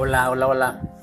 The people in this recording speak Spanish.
Hola, hola, hola.